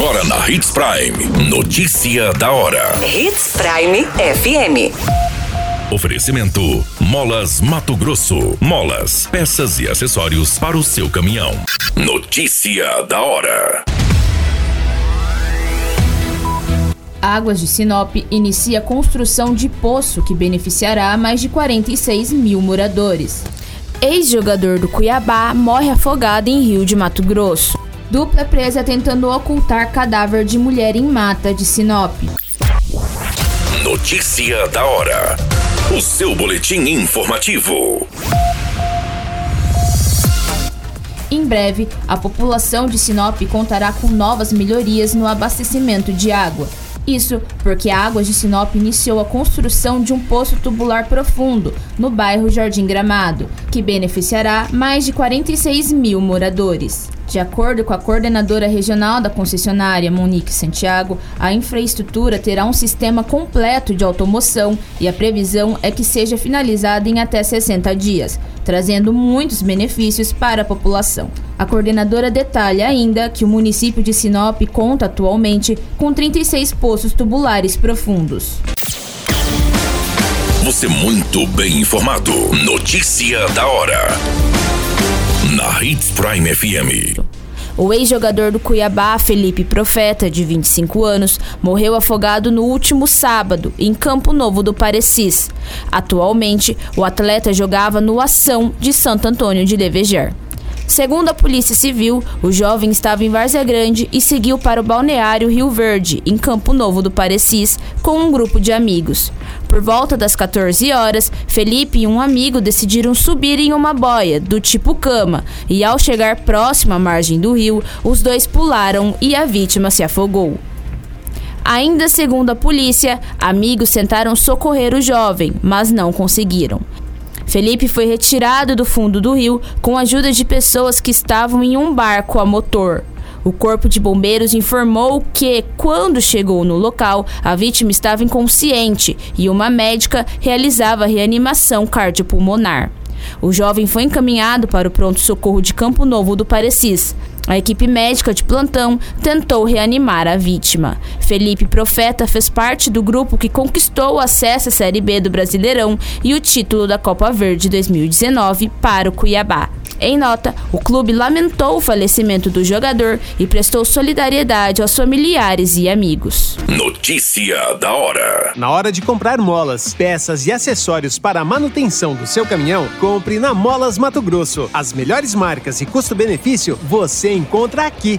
Agora na Hits Prime. Notícia da hora. Hits Prime FM. Oferecimento: Molas Mato Grosso. Molas, peças e acessórios para o seu caminhão. Notícia da hora. Águas de Sinop inicia a construção de poço que beneficiará mais de 46 mil moradores. Ex-jogador do Cuiabá morre afogado em Rio de Mato Grosso. Dupla presa tentando ocultar cadáver de mulher em mata de Sinop. Notícia da hora. O seu boletim informativo. Em breve, a população de Sinop contará com novas melhorias no abastecimento de água. Isso porque a Águas de Sinop iniciou a construção de um poço tubular profundo no bairro Jardim Gramado, que beneficiará mais de 46 mil moradores. De acordo com a coordenadora regional da concessionária, Monique Santiago, a infraestrutura terá um sistema completo de automoção e a previsão é que seja finalizada em até 60 dias, trazendo muitos benefícios para a população. A coordenadora detalha ainda que o município de Sinop conta atualmente com 36 poços tubulares profundos. Você muito bem informado. Notícia da hora na Hits Prime FM. O ex-jogador do Cuiabá, Felipe Profeta, de 25 anos, morreu afogado no último sábado, em Campo Novo do Parecis. Atualmente, o atleta jogava no Ação de Santo Antônio de Deveger. Segundo a Polícia Civil, o jovem estava em Várzea Grande e seguiu para o balneário Rio Verde, em Campo Novo do Parecis, com um grupo de amigos. Por volta das 14 horas, Felipe e um amigo decidiram subir em uma boia, do tipo cama, e ao chegar próximo à margem do rio, os dois pularam e a vítima se afogou. Ainda segundo a polícia, amigos tentaram socorrer o jovem, mas não conseguiram. Felipe foi retirado do fundo do rio com a ajuda de pessoas que estavam em um barco a motor. O Corpo de Bombeiros informou que, quando chegou no local, a vítima estava inconsciente e uma médica realizava reanimação cardiopulmonar. O jovem foi encaminhado para o pronto-socorro de Campo Novo do Parecis. A equipe médica de plantão tentou reanimar a vítima. Felipe Profeta fez parte do grupo que conquistou o acesso à Série B do Brasileirão e o título da Copa Verde 2019 para o Cuiabá. Em nota, o clube lamentou o falecimento do jogador e prestou solidariedade aos familiares e amigos. Notícia da hora: Na hora de comprar molas, peças e acessórios para a manutenção do seu caminhão, compre na Molas Mato Grosso. As melhores marcas e custo-benefício você encontra aqui.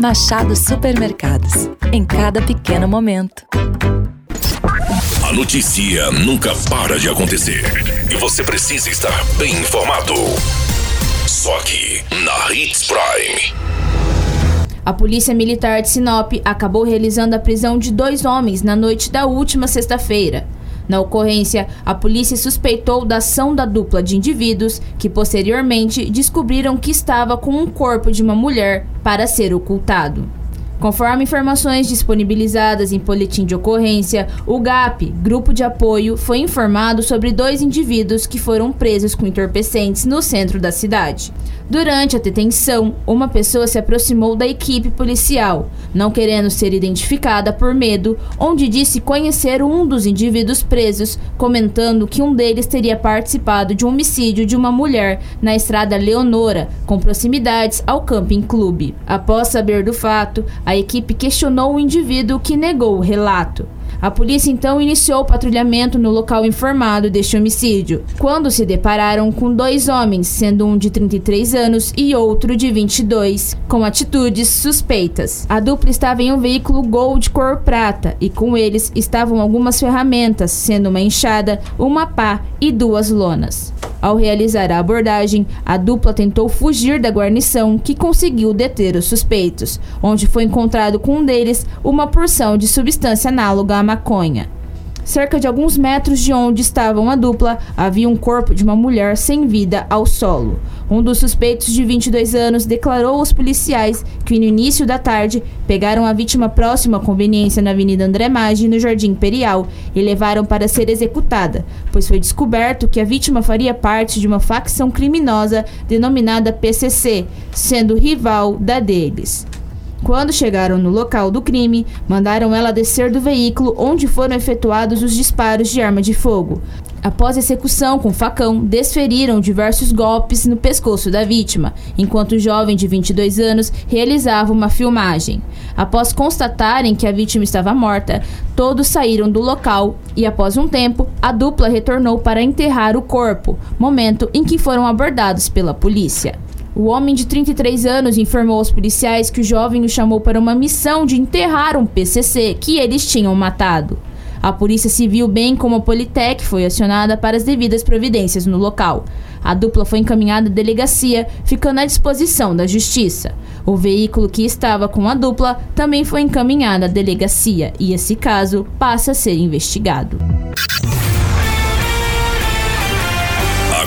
Machado Supermercados. Em cada pequeno momento. A notícia nunca para de acontecer e você precisa estar bem informado. Só aqui na Hits Prime. A Polícia Militar de Sinop acabou realizando a prisão de dois homens na noite da última sexta-feira. Na ocorrência, a polícia suspeitou da ação da dupla de indivíduos que posteriormente descobriram que estava com um corpo de uma mulher para ser ocultado. Conforme informações disponibilizadas em boletim de ocorrência, o GAP, Grupo de Apoio, foi informado sobre dois indivíduos que foram presos com entorpecentes no centro da cidade. Durante a detenção, uma pessoa se aproximou da equipe policial, não querendo ser identificada por medo, onde disse conhecer um dos indivíduos presos, comentando que um deles teria participado de um homicídio de uma mulher na estrada Leonora, com proximidades ao Camping Clube. Após saber do fato, a equipe questionou o indivíduo que negou o relato. A polícia então iniciou o patrulhamento no local informado deste homicídio, quando se depararam com dois homens, sendo um de 33 anos e outro de 22, com atitudes suspeitas. A dupla estava em um veículo Gol de cor prata e com eles estavam algumas ferramentas, sendo uma enxada, uma pá e duas lonas. Ao realizar a abordagem, a dupla tentou fugir da guarnição, que conseguiu deter os suspeitos, onde foi encontrado com um deles uma porção de substância análoga à maconha. Cerca de alguns metros de onde estavam a dupla, havia um corpo de uma mulher sem vida ao solo. Um dos suspeitos de 22 anos declarou aos policiais que no início da tarde pegaram a vítima próxima à conveniência na Avenida André Maggi, no Jardim Imperial, e levaram para ser executada, pois foi descoberto que a vítima faria parte de uma facção criminosa denominada PCC, sendo rival da deles. Quando chegaram no local do crime, mandaram ela descer do veículo onde foram efetuados os disparos de arma de fogo. Após a execução com facão, desferiram diversos golpes no pescoço da vítima, enquanto o jovem de 22 anos realizava uma filmagem. Após constatarem que a vítima estava morta, todos saíram do local e, após um tempo, a dupla retornou para enterrar o corpo, momento em que foram abordados pela polícia. O homem de 33 anos informou aos policiais que o jovem o chamou para uma missão de enterrar um PCC que eles tinham matado. A Polícia Civil, bem como a Politec, foi acionada para as devidas providências no local. A dupla foi encaminhada à delegacia, ficando à disposição da Justiça. O veículo que estava com a dupla também foi encaminhado à delegacia e esse caso passa a ser investigado.